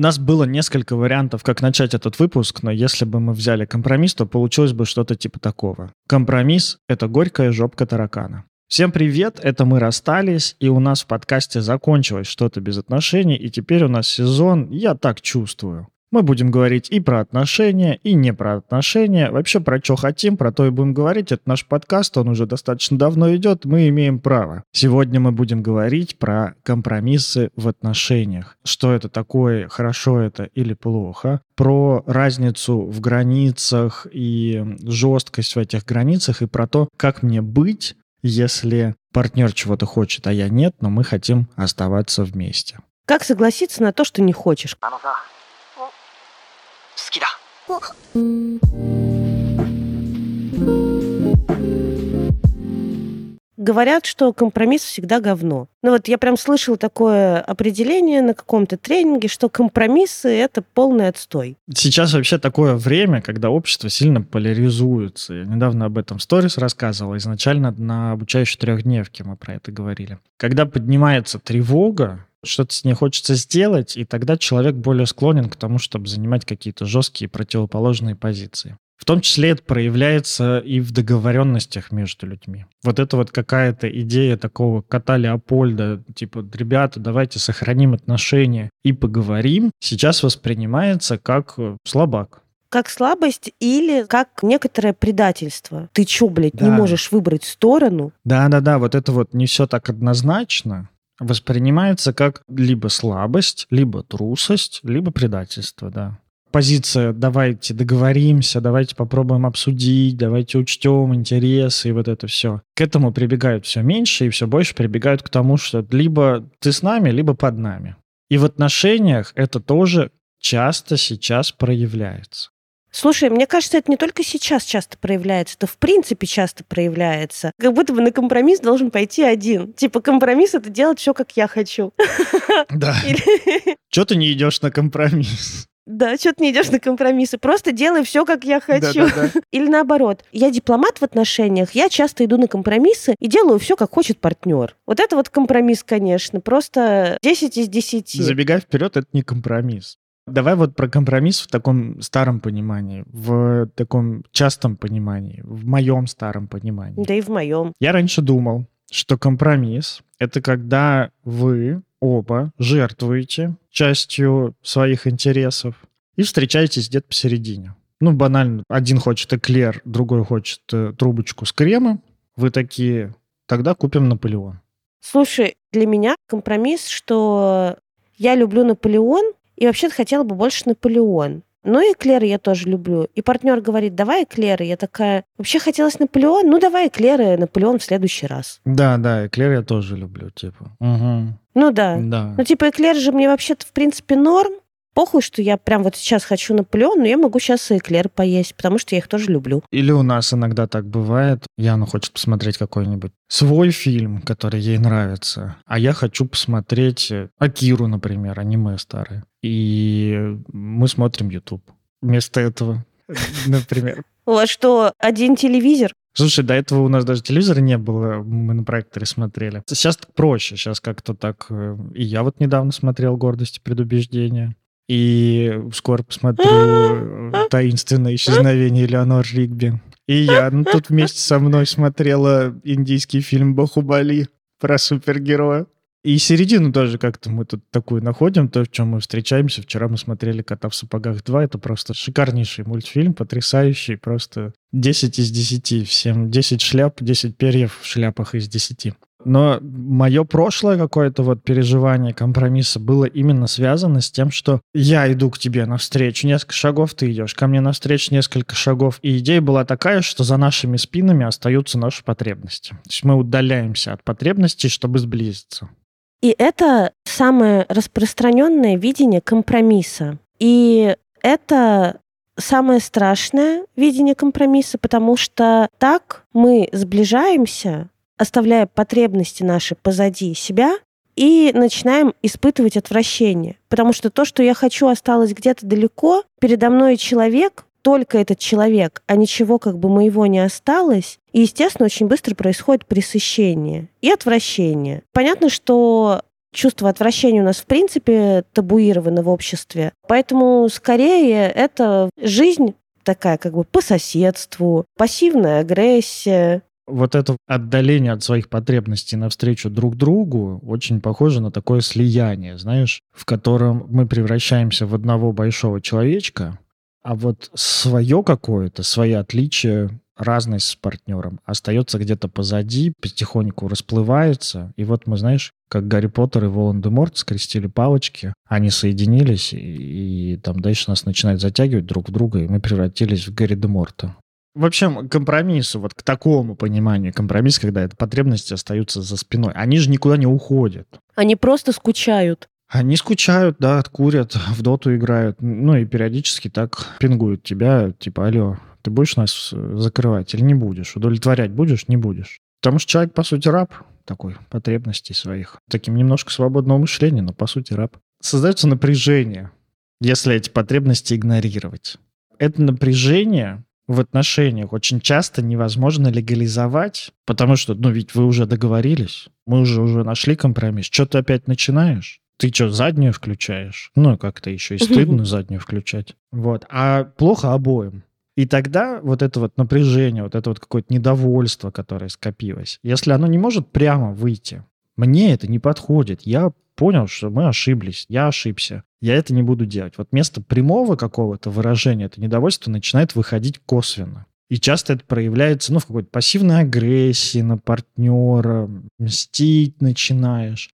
У нас было несколько вариантов, как начать этот выпуск, но если бы мы взяли компромисс, то получилось бы что-то типа такого. Компромисс — это горькая жопка таракана. Всем привет, это мы расстались, и у нас в подкасте закончилось что-то без отношений, и теперь у нас сезон «Я так чувствую». Мы будем говорить и про отношения, и не про отношения. Вообще про что хотим, про то и будем говорить. Это наш подкаст, он уже достаточно давно идет, мы имеем право. Сегодня мы будем говорить про компромиссы в отношениях. Что это такое, хорошо это или плохо. Про разницу в границах и жесткость в этих границах, и про то, как мне быть, если партнер чего-то хочет, а я нет, но мы хотим оставаться вместе. Как согласиться на то, что не хочешь? きだ Говорят, что компромисс всегда говно. Ну вот я прям слышал такое определение на каком-то тренинге, что компромиссы — это полный отстой. Сейчас вообще такое время, когда общество сильно поляризуется. Я недавно об этом сторис рассказывал. Изначально на обучающей трехдневке мы про это говорили. Когда поднимается тревога, что-то с ней хочется сделать, и тогда человек более склонен к тому, чтобы занимать какие-то жесткие противоположные позиции. В том числе это проявляется и в договоренностях между людьми. Вот это вот какая-то идея такого кота Леопольда, типа, ребята, давайте сохраним отношения и поговорим, сейчас воспринимается как э, слабак. Как слабость или как некоторое предательство. Ты чё, блядь, не Да. можешь выбрать сторону? Да-да-да, вот это вот не все так однозначно воспринимается как либо слабость, либо трусость, либо предательство, да. Позиция «давайте договоримся», «давайте попробуем обсудить», «давайте учтем интересы» и вот это все. К этому прибегают все меньше и все больше прибегают к тому, что либо ты с нами, либо под нами. И в отношениях это тоже часто сейчас проявляется. Слушай, мне кажется, это не только сейчас часто проявляется, это в принципе часто проявляется. Как будто бы на компромисс должен пойти один. Типа компромисс — это делать все, как я хочу. Да. Или- Че ты не идешь на компромисс? Да, что ты не идешь на компромиссы, просто делай все, как я хочу. Да-да-да. Или наоборот, я дипломат в отношениях, я часто иду на компромиссы и делаю все, как хочет партнер. Вот это вот компромисс, конечно, просто 10 из 10. Забегая вперед, это не компромисс. Давай вот про компромисс в таком старом понимании, в таком частом понимании, в моем старом понимании. Да и в моем. Я раньше думал, что компромисс — это когда вы оба жертвуете частью своих интересов и встречаетесь где-то посередине. Ну, банально, один хочет эклер, другой хочет э, трубочку с кремом. Вы такие, тогда купим Наполеон. Слушай, для меня компромисс, что я люблю Наполеон, и вообще-то хотела бы больше Наполеон. Но и эклеры я тоже люблю. И партнер говорит, давай эклеры. Я такая, вообще хотелось Наполеон, ну давай эклеры, Наполеон в следующий раз. Да, да, эклер я тоже люблю, типа. Мгм. Ну да. Да. Ну типа эклер же мне вообще-то в принципе норм. Похуй, что я прям вот сейчас хочу Наполеон, но я могу сейчас и эклер поесть, потому что я их тоже люблю. Или у нас иногда так бывает. Яна хочет посмотреть какой-нибудь свой фильм, который ей нравится, а я хочу посмотреть э, Акиру, например, аниме старое. И мы смотрим YouTube вместо этого, например. У вас что, один телевизор? Слушай, до этого у нас даже телевизора не было, мы на проекторе смотрели. Сейчас так проще, сейчас как-то так... э, И я вот недавно смотрел «Гордость и предубеждение», и скоро посмотрю э, «Таинственное исчезновение Элеонор Ригби». И я ну, тут вместе со мной смотрела индийский фильм «Бахубали» про супергероя. И середину тоже как-то мы тут такую находим, то, в чем мы встречаемся. Вчера мы смотрели «Кота в сапогах 2». Это просто шикарнейший мультфильм, потрясающий, просто 10 из 10. Всем 10 шляп, 10 перьев в шляпах из 10. Но мое прошлое какое-то вот переживание компромисса было именно связано с тем, что я иду к тебе навстречу несколько шагов, ты идешь ко мне навстречу несколько шагов. И идея была такая, что за нашими спинами остаются наши потребности. То есть мы удаляемся от потребностей, чтобы сблизиться. И это самое распространенное видение компромисса. И это самое страшное видение компромисса, потому что так мы сближаемся, оставляя потребности наши позади себя, и начинаем испытывать отвращение. Потому что то, что я хочу, осталось где-то далеко, передо мной человек, только этот человек, а ничего как бы моего не осталось. И, естественно, очень быстро происходит пресыщение и отвращение. Понятно, что чувство отвращения у нас в принципе табуировано в обществе. Поэтому скорее это жизнь такая как бы по соседству, пассивная агрессия, вот это отдаление от своих потребностей навстречу друг другу очень похоже на такое слияние, знаешь, в котором мы превращаемся в одного большого человечка, а вот свое какое-то, свои отличия, разность с партнером остается где-то позади, потихоньку расплывается. И вот мы, знаешь, как Гарри Поттер и Волан-де-Морт скрестили палочки, они соединились, и, и там дальше нас начинает затягивать друг в друга, и мы превратились в Гарри де Морта. В общем, компромиссу, вот к такому пониманию компромисс, когда это потребности остаются за спиной, они же никуда не уходят. Они просто скучают. Они скучают, да, курят, в доту играют, ну и периодически так пингуют тебя, типа, алло, ты будешь нас э, закрывать или не будешь? Удовлетворять будешь, не будешь? Потому что человек, по сути, раб такой, потребностей своих. Таким немножко свободного мышления, но, по сути, раб. Создается напряжение, если эти потребности игнорировать. Это напряжение в отношениях очень часто невозможно легализовать, потому что, ну, ведь вы уже договорились, мы уже уже нашли компромисс. Что ты опять начинаешь? Ты что, заднюю включаешь? Ну, как-то еще и стыдно заднюю включать. Вот. А плохо обоим. И тогда вот это вот напряжение, вот это вот какое-то недовольство, которое скопилось, если оно не может прямо выйти, мне это не подходит. Я понял, что мы ошиблись, я ошибся. Я это не буду делать. Вот вместо прямого какого-то выражения это недовольство начинает выходить косвенно. И часто это проявляется ну, в какой-то пассивной агрессии на партнера, мстить начинаешь.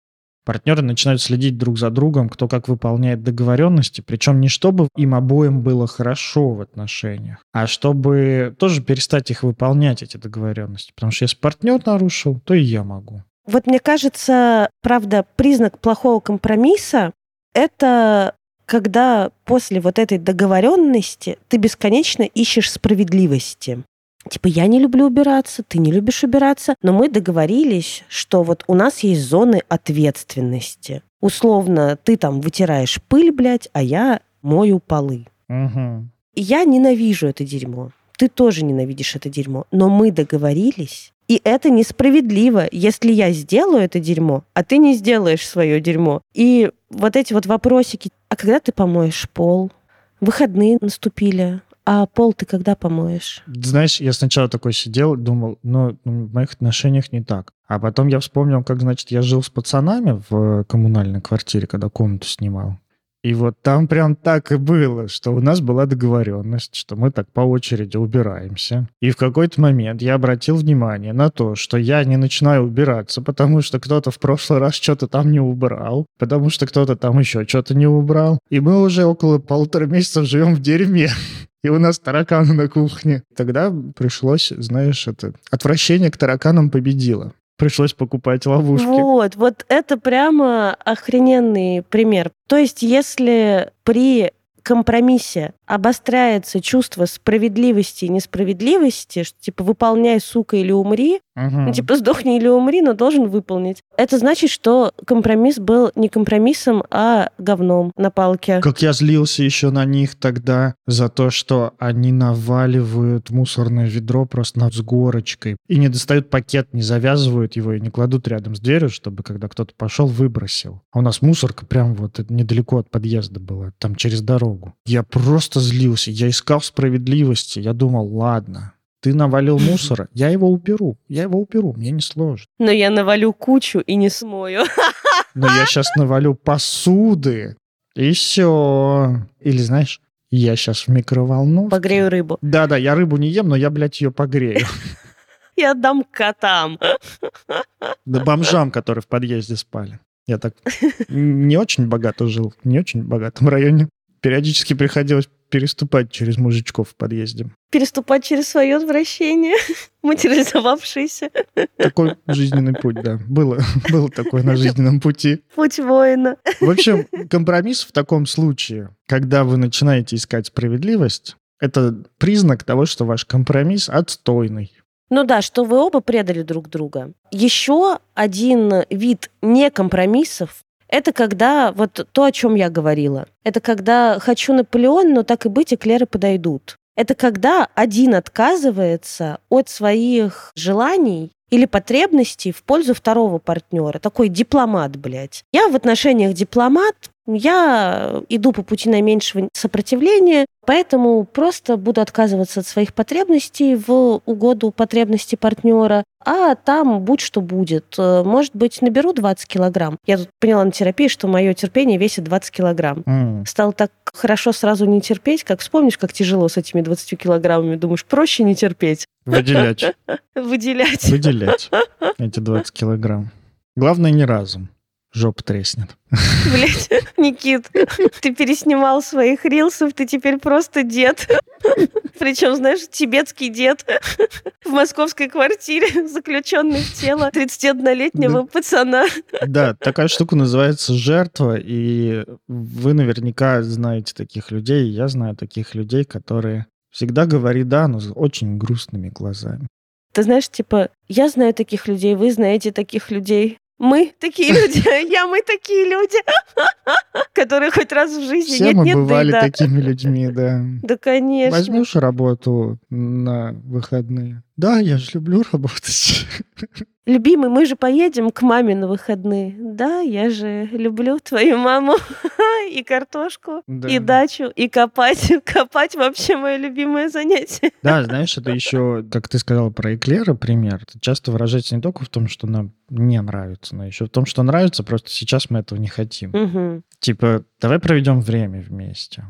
Партнеры начинают следить друг за другом, кто как выполняет договоренности, причем не чтобы им обоим было хорошо в отношениях, а чтобы тоже перестать их выполнять, эти договоренности. Потому что если партнер нарушил, то и я могу. Вот мне кажется, правда, признак плохого компромисса — это когда после вот этой договоренности ты бесконечно ищешь справедливости. Типа, я не люблю убираться, ты не любишь убираться, но мы договорились, что вот у нас есть зоны ответственности. Условно, ты там вытираешь пыль, блядь, а я мою полы. Угу. Я ненавижу это дерьмо. Ты тоже ненавидишь это дерьмо. Но мы договорились, и это несправедливо, если я сделаю это дерьмо, а ты не сделаешь свое дерьмо. И вот эти вот вопросики, а когда ты помоешь пол? Выходные наступили, а пол ты когда помоешь? Знаешь, я сначала такой сидел, думал, ну, в моих отношениях не так. А потом я вспомнил, как, значит, я жил с пацанами в коммунальной квартире, когда комнату снимал. И вот там прям так и было, что у нас была договоренность, что мы так по очереди убираемся. И в какой-то момент я обратил внимание на то, что я не начинаю убираться, потому что кто-то в прошлый раз что-то там не убрал, потому что кто-то там еще что-то не убрал. И мы уже около полутора месяцев живем в дерьме. И у нас тараканы на кухне. Тогда пришлось, знаешь, это отвращение к тараканам победило пришлось покупать ловушки. Вот, вот это прямо охрененный пример. То есть, если при компромиссе обостряется чувство справедливости и несправедливости, что типа выполняй, сука, или умри, угу. ну, типа сдохни или умри, но должен выполнить. Это значит, что компромисс был не компромиссом, а говном на палке. Как я злился еще на них тогда за то, что они наваливают мусорное ведро просто над с горочкой и не достают пакет, не завязывают его и не кладут рядом с дверью, чтобы когда кто-то пошел, выбросил. А у нас мусорка прям вот недалеко от подъезда была, там через дорогу. Я просто злился, я искал справедливости. Я думал, ладно, ты навалил мусора, я его уберу, я его уберу, мне не сложно. Но я навалю кучу и не смою. Но я сейчас навалю посуды, и все. Или знаешь, я сейчас в микроволновке. Погрею рыбу. Да-да, я рыбу не ем, но я, блядь, ее погрею. Я отдам котам. Да бомжам, которые в подъезде спали. Я так не очень богато жил, не очень богатом районе. Периодически приходилось переступать через мужичков в подъезде. Переступать через свое отвращение, материализовавшееся. Такой жизненный путь, да. Было, было такое на жизненном пути. Путь воина. В общем, компромисс в таком случае, когда вы начинаете искать справедливость, это признак того, что ваш компромисс отстойный. Ну да, что вы оба предали друг друга. Еще один вид некомпромиссов это когда вот то, о чем я говорила. Это когда хочу Наполеон, но так и быть, эклеры подойдут. Это когда один отказывается от своих желаний или потребностей в пользу второго партнера. Такой дипломат, блядь. Я в отношениях дипломат, я иду по пути наименьшего сопротивления, поэтому просто буду отказываться от своих потребностей в угоду потребностей партнера, а там будь что будет. Э, может быть, наберу 20 килограмм. Я тут поняла на терапии, что мое терпение весит 20 килограмм. Mm. Стало так хорошо сразу не терпеть, как вспомнишь, как тяжело с этими 20 килограммами. Думаешь, проще не терпеть. Выделять. Выделять. Выделять эти 20 килограмм. Главное, не разум жопа треснет. Блять, Никит, ты переснимал своих рилсов, ты теперь просто дед. Причем, знаешь, тибетский дед в московской квартире, заключенный в тело 31-летнего да. пацана. Да, такая штука называется жертва, и вы наверняка знаете таких людей, я знаю таких людей, которые всегда говорят «да», но с очень грустными глазами. Ты знаешь, типа, я знаю таких людей, вы знаете таких людей. Мы такие люди, я мы такие люди, которые хоть раз в жизни Все нет, мы нет, бывали да, такими людьми, да. Да, конечно. Возьмешь работу на выходные. Да, я же люблю работать. Любимый, мы же поедем к маме на выходные. Да, я же люблю твою маму и картошку, да. и дачу, и копать. Копать вообще мое любимое занятие. Да, знаешь, это еще, как ты сказал про эклеры, пример. Это часто выражается не только в том, что нам не нравится, но еще в том, что нравится, просто сейчас мы этого не хотим. Угу. Типа, давай проведем время вместе.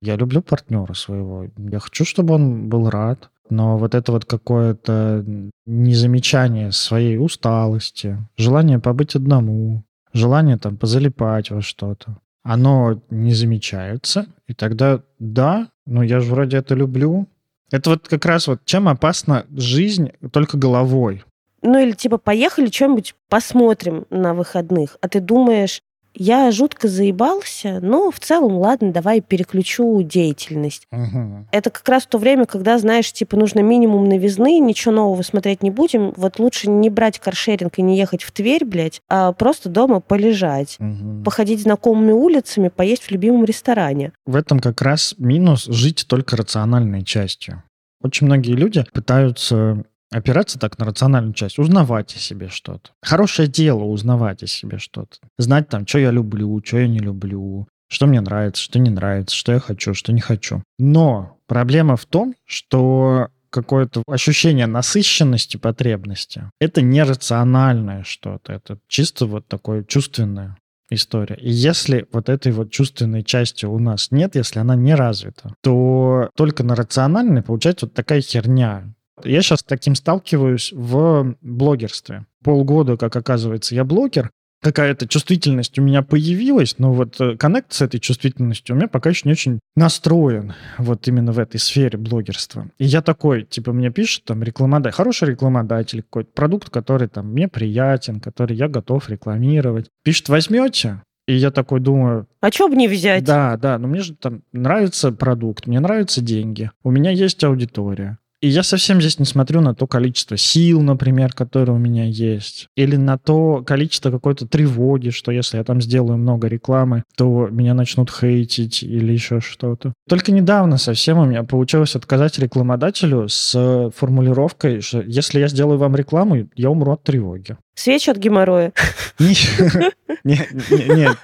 Я люблю партнера своего. Я хочу, чтобы он был рад но вот это вот какое-то незамечание своей усталости, желание побыть одному, желание там позалипать во что-то, оно не замечается, и тогда да, ну я же вроде это люблю. Это вот как раз вот чем опасна жизнь только головой. Ну или типа поехали что-нибудь посмотрим на выходных, а ты думаешь, я жутко заебался, но в целом, ладно, давай переключу деятельность. Угу. Это как раз то время, когда, знаешь, типа, нужно минимум новизны, ничего нового смотреть не будем. Вот лучше не брать каршеринг и не ехать в Тверь, блядь, а просто дома полежать, угу. походить знакомыми улицами, поесть в любимом ресторане. В этом как раз минус жить только рациональной частью. Очень многие люди пытаются Опираться так на рациональную часть, узнавать о себе что-то. Хорошее дело узнавать о себе что-то. Знать там, что я люблю, что я не люблю, что мне нравится, что не нравится, что я хочу, что не хочу. Но проблема в том, что какое-то ощущение насыщенности потребности. Это не рациональное что-то, это чисто вот такое чувственное история. И если вот этой вот чувственной части у нас нет, если она не развита, то только на рациональной получается вот такая херня. Я сейчас таким сталкиваюсь в блогерстве. Полгода, как оказывается, я блогер, какая-то чувствительность у меня появилась, но вот э, коннект с этой чувствительностью у меня пока еще не очень настроен вот именно в этой сфере блогерства. И я такой, типа, мне пишет там рекламодатель, хороший рекламодатель, какой-то продукт, который там мне приятен, который я готов рекламировать. Пишет, возьмете? И я такой думаю... А что бы не взять? Да, да, но мне же там нравится продукт, мне нравятся деньги, у меня есть аудитория. И я совсем здесь не смотрю на то количество сил, например, которое у меня есть, или на то количество какой-то тревоги, что если я там сделаю много рекламы, то меня начнут хейтить или еще что-то. Только недавно совсем у меня получилось отказать рекламодателю с формулировкой, что если я сделаю вам рекламу, я умру от тревоги. Свечи от геморроя. Нет, нет, нет.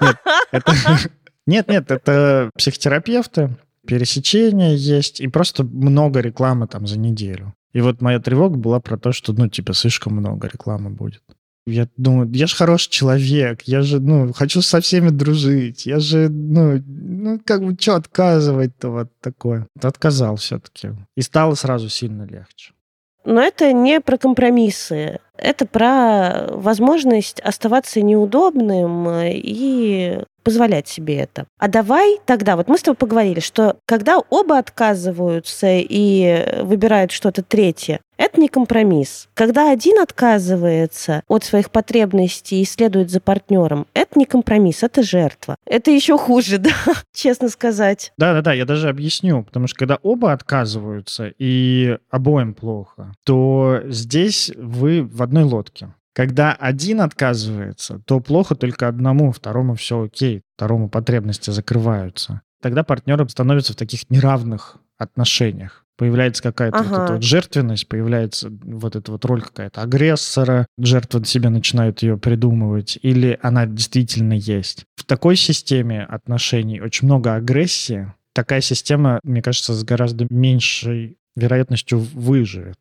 Нет, нет, это психотерапевты, пересечения есть, и просто много рекламы там за неделю. И вот моя тревога была про то, что, ну, типа, слишком много рекламы будет. Я думаю, я же хороший человек, я же, ну, хочу со всеми дружить, я же, ну, ну как бы, что отказывать-то вот такое. Отказал все-таки. И стало сразу сильно легче. Но это не про компромиссы. Это про возможность оставаться неудобным и позволять себе это. А давай тогда, вот мы с тобой поговорили, что когда оба отказываются и выбирают что-то третье, это не компромисс. Когда один отказывается от своих потребностей и следует за партнером, это не компромисс, это жертва. Это еще хуже, да, честно сказать. Да-да-да, я даже объясню, потому что когда оба отказываются и обоим плохо, то здесь вы в одной лодке. Когда один отказывается, то плохо только одному, второму все окей, второму потребности закрываются. тогда партнеры становятся в таких неравных отношениях. Появляется какая-то ага. вот эта вот жертвенность, появляется вот эта вот роль какая-то агрессора, жертва себе начинают ее придумывать, или она действительно есть. В такой системе отношений очень много агрессии. Такая система, мне кажется, с гораздо меньшей вероятностью выживет.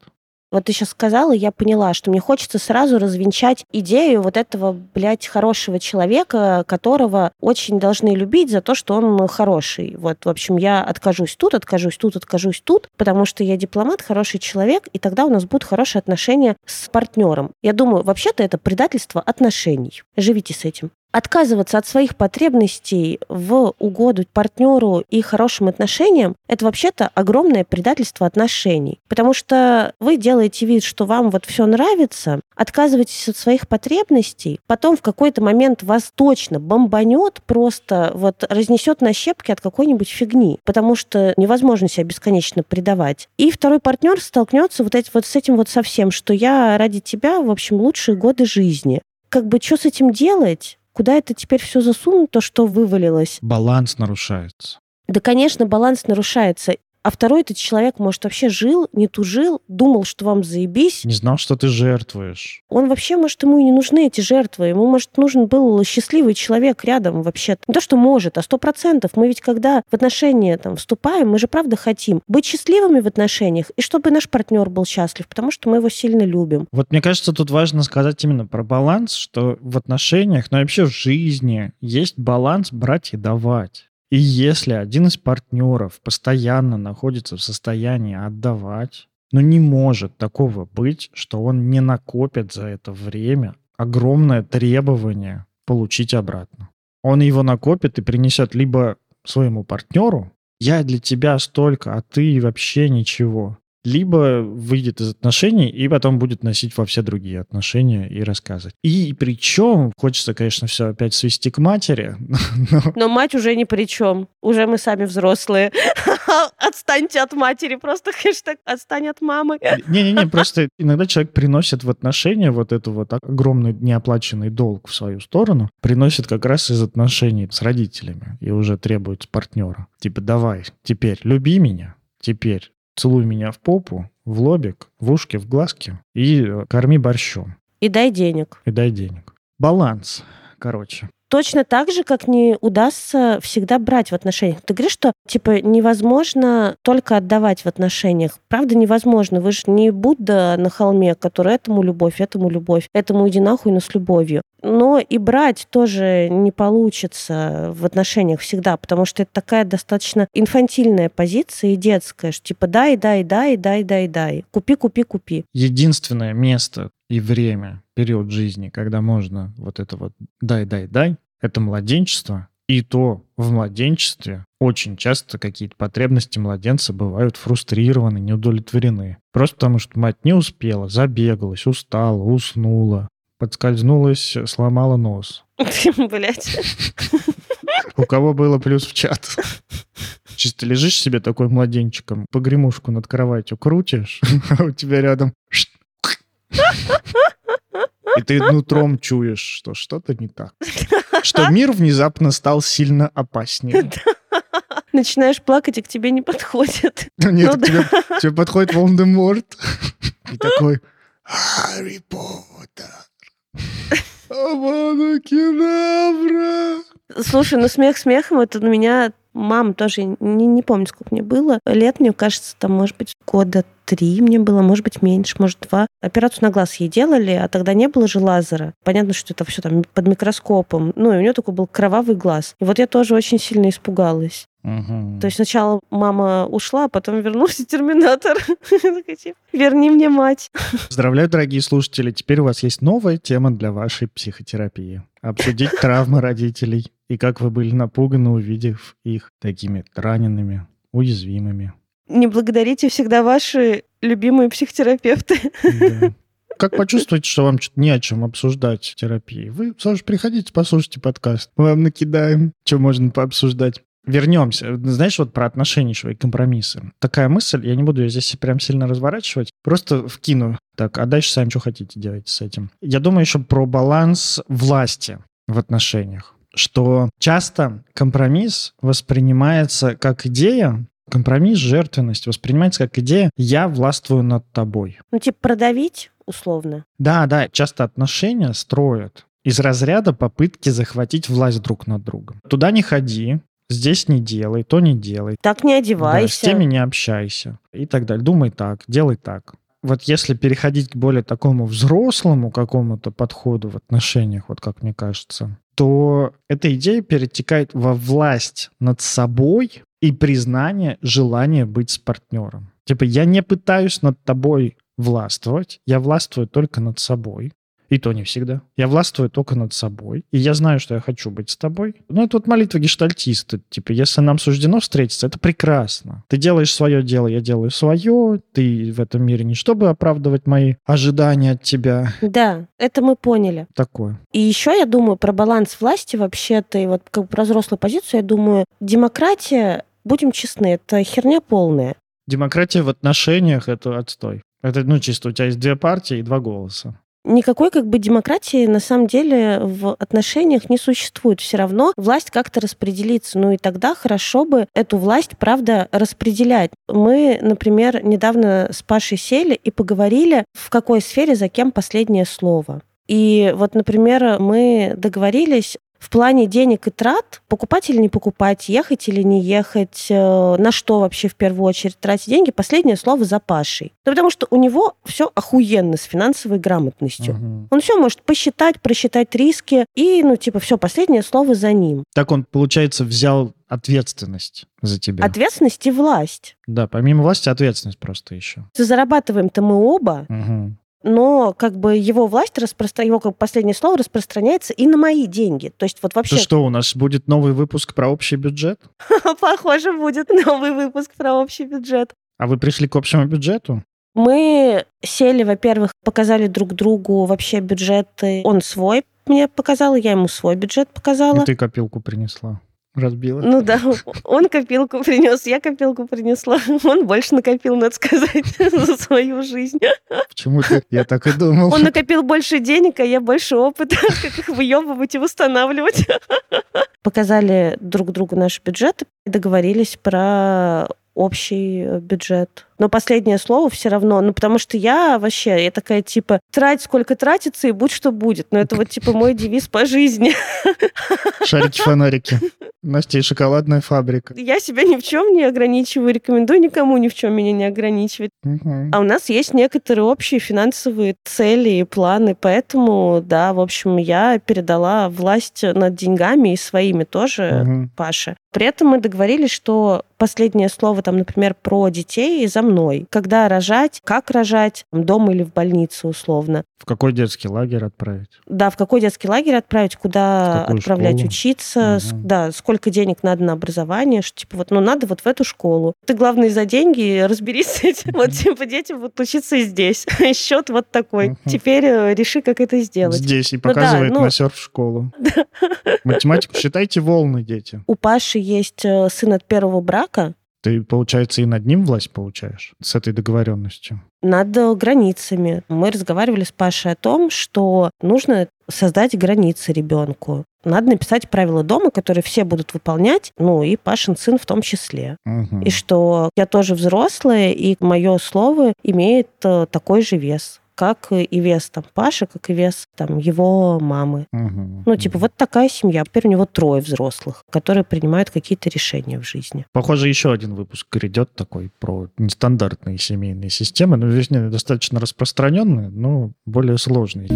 Вот ты сейчас сказала, я поняла, что мне хочется сразу развенчать идею вот этого, блядь, хорошего человека, которого очень должны любить за то, что он хороший. Вот, в общем, я откажусь тут, откажусь тут, откажусь тут, потому что я дипломат, хороший человек, и тогда у нас будут хорошие отношения с партнером. Я думаю, вообще-то это предательство отношений. Живите с этим отказываться от своих потребностей в угоду партнеру и хорошим отношениям, это вообще-то огромное предательство отношений. Потому что вы делаете вид, что вам вот все нравится, отказываетесь от своих потребностей, потом в какой-то момент вас точно бомбанет, просто вот разнесет на щепки от какой-нибудь фигни, потому что невозможно себя бесконечно предавать. И второй партнер столкнется вот, эти, вот с этим вот совсем, что я ради тебя, в общем, лучшие годы жизни. Как бы что с этим делать? Куда это теперь все засунуть, то, что вывалилось? Баланс нарушается. Да, конечно, баланс нарушается. А второй этот человек, может, вообще жил, не тужил, думал, что вам заебись. Не знал, что ты жертвуешь. Он вообще, может, ему и не нужны эти жертвы. Ему, может, нужен был счастливый человек рядом вообще. Не то, что может, а сто процентов. Мы ведь когда в отношения там вступаем, мы же правда хотим быть счастливыми в отношениях, и чтобы наш партнер был счастлив, потому что мы его сильно любим. Вот мне кажется, тут важно сказать именно про баланс, что в отношениях, но ну, вообще в жизни есть баланс брать и давать. И если один из партнеров постоянно находится в состоянии отдавать, но ну, не может такого быть, что он не накопит за это время огромное требование получить обратно. Он его накопит и принесет либо своему партнеру, я для тебя столько, а ты вообще ничего либо выйдет из отношений и потом будет носить во все другие отношения и рассказывать. И причем, хочется, конечно, все опять свести к матери. Но, но мать уже ни при чем. Уже мы сами взрослые. Отстаньте от матери, просто хэштег «отстань от мамы». Не-не-не, просто иногда человек приносит в отношения вот эту вот огромный неоплаченный долг в свою сторону, приносит как раз из отношений с родителями и уже требует партнера. Типа, давай, теперь люби меня, теперь целуй меня в попу, в лобик, в ушки, в глазки и э, корми борщом. И дай денег. И дай денег. Баланс, короче. Точно так же, как не удастся всегда брать в отношениях. Ты говоришь, что типа невозможно только отдавать в отношениях. Правда, невозможно. Вы же не Будда на холме, который этому любовь, этому любовь, этому иди нахуй, но с любовью. Но и брать тоже не получится в отношениях всегда, потому что это такая достаточно инфантильная позиция и детская, что типа дай, дай, дай, дай, дай, дай. Купи, купи, купи. Единственное место и время, период жизни, когда можно вот это вот дай, дай, дай, это младенчество, и то в младенчестве очень часто какие-то потребности младенца бывают фрустрированы, не удовлетворены. Просто потому, что мать не успела, забегалась, устала, уснула, подскользнулась, сломала нос. Блять. У кого было плюс в чат? Чисто лежишь себе такой младенчиком, погремушку над кроватью крутишь, а у тебя рядом и ты нутром чуешь, что что-то не так. Что мир внезапно стал сильно опаснее. Начинаешь плакать, и к тебе не подходят. Нет, ну, к тебе, тебе подходит Волдеморт. И такой, Гарри Поттер. Авада Кедавра. Слушай, ну смех смехом, это у меня мама тоже, не, не помню, сколько мне было. Лет, мне кажется, там, может быть, года три мне было, может быть, меньше, может, два. Операцию на глаз ей делали, а тогда не было же лазера. Понятно, что это все там под микроскопом. Ну, и у нее такой был кровавый глаз. И вот я тоже очень сильно испугалась. Угу. То есть сначала мама ушла, а потом вернулся терминатор. Типа, Верни мне мать. Поздравляю, дорогие слушатели. Теперь у вас есть новая тема для вашей психотерапии. Обсудить травмы родителей и как вы были напуганы, увидев их такими ранеными, уязвимыми. Не благодарите всегда ваши любимые психотерапевты. Да. Как почувствовать, что вам что-то не о чем обсуждать в терапии? Вы, Саша, приходите, послушайте подкаст. Мы вам накидаем, что можно пообсуждать. Вернемся. Знаешь, вот про отношения и компромиссы. Такая мысль, я не буду ее здесь прям сильно разворачивать, просто вкину. Так, а дальше сами что хотите делать с этим. Я думаю еще про баланс власти в отношениях. что часто компромисс воспринимается как идея, компромисс, жертвенность воспринимается как идея «я властвую над тобой». Ну, типа продавить условно. Да, да, часто отношения строят из разряда попытки захватить власть друг над другом. Туда не ходи, здесь не делай, то не делай. Так не одевайся. Да, с теми не общайся и так далее. Думай так, делай так. Вот если переходить к более такому взрослому какому-то подходу в отношениях, вот как мне кажется, то эта идея перетекает во власть над собой и признание желания быть с партнером. Типа я не пытаюсь над тобой властвовать, я властвую только над собой. И то не всегда. Я властвую только над собой. И я знаю, что я хочу быть с тобой. Ну, это вот молитва гештальтиста. Типа, если нам суждено встретиться, это прекрасно. Ты делаешь свое дело, я делаю свое. Ты в этом мире не чтобы оправдывать мои ожидания от тебя. Да, это мы поняли. Такое. И еще я думаю про баланс власти вообще-то, и вот как про взрослую позицию, я думаю, демократия, будем честны, это херня полная. Демократия в отношениях — это отстой. Это, ну, чисто у тебя есть две партии и два голоса никакой как бы демократии на самом деле в отношениях не существует. Все равно власть как-то распределится. Ну и тогда хорошо бы эту власть, правда, распределять. Мы, например, недавно с Пашей сели и поговорили, в какой сфере за кем последнее слово. И вот, например, мы договорились в плане денег и трат, покупать или не покупать, ехать или не ехать, э, на что вообще в первую очередь тратить деньги, последнее слово за Пашей. Да потому что у него все охуенно с финансовой грамотностью. Угу. Он все может посчитать, просчитать риски, и, ну, типа, все, последнее слово за ним. Так он, получается, взял ответственность за тебя. Ответственность и власть. Да, помимо власти ответственность просто еще. Зарабатываем-то мы оба. Угу но как бы его власть, распростра... его как последнее слово распространяется и на мои деньги. То есть вот вообще... То что, у нас будет новый выпуск про общий бюджет? Похоже, будет новый выпуск про общий бюджет. А вы пришли к общему бюджету? Мы сели, во-первых, показали друг другу вообще бюджеты. Он свой мне показал, я ему свой бюджет показала. И ты копилку принесла разбила. Ну да, он копилку принес, я копилку принесла. Он больше накопил, надо сказать, за свою жизнь. Почему ты? Я так и думал. Он накопил больше денег, а я больше опыта, как их выебывать и восстанавливать. Показали друг другу наши бюджеты, договорились про общий э, бюджет. Но последнее слово все равно, ну потому что я вообще, я такая типа, трать сколько тратится и будь что будет. Но это вот типа мой девиз по жизни. Шарить фонарики. Настя и шоколадная фабрика. Я себя ни в чем не ограничиваю, рекомендую никому ни в чем меня не ограничивать. Угу. А у нас есть некоторые общие финансовые цели и планы, поэтому, да, в общем, я передала власть над деньгами и своими тоже угу. Паше. При этом мы договорились, что последнее слово, там, например, про детей за мной. Когда рожать, как рожать, дома или в больнице условно. В какой детский лагерь отправить? Да, в какой детский лагерь отправить, куда отправлять школу? учиться, угу. да, сколько денег надо на образование, что типа вот, ну надо вот в эту школу. Ты, главное, за деньги разберись с этим. Вот типа детям вот учиться здесь. Счет вот такой. Теперь э, реши, как это сделать. Здесь и показывает ну, да, ну, на серф-школу. Математику считайте волны, дети. У Паши есть э, сын от первого брака, ты, получается, и над ним власть получаешь с этой договоренностью? Над границами. Мы разговаривали с Пашей о том, что нужно создать границы ребенку. Надо написать правила дома, которые все будут выполнять, ну и Пашин сын в том числе. Угу. И что я тоже взрослая, и мое слово имеет э, такой же вес как и вес там Паши, как и вес там его мамы. Угу. Ну, типа, вот такая семья. Теперь у него трое взрослых, которые принимают какие-то решения в жизни. Похоже, еще один выпуск грядет такой про нестандартные семейные системы. Ну, здесь достаточно распространенные, но более сложные.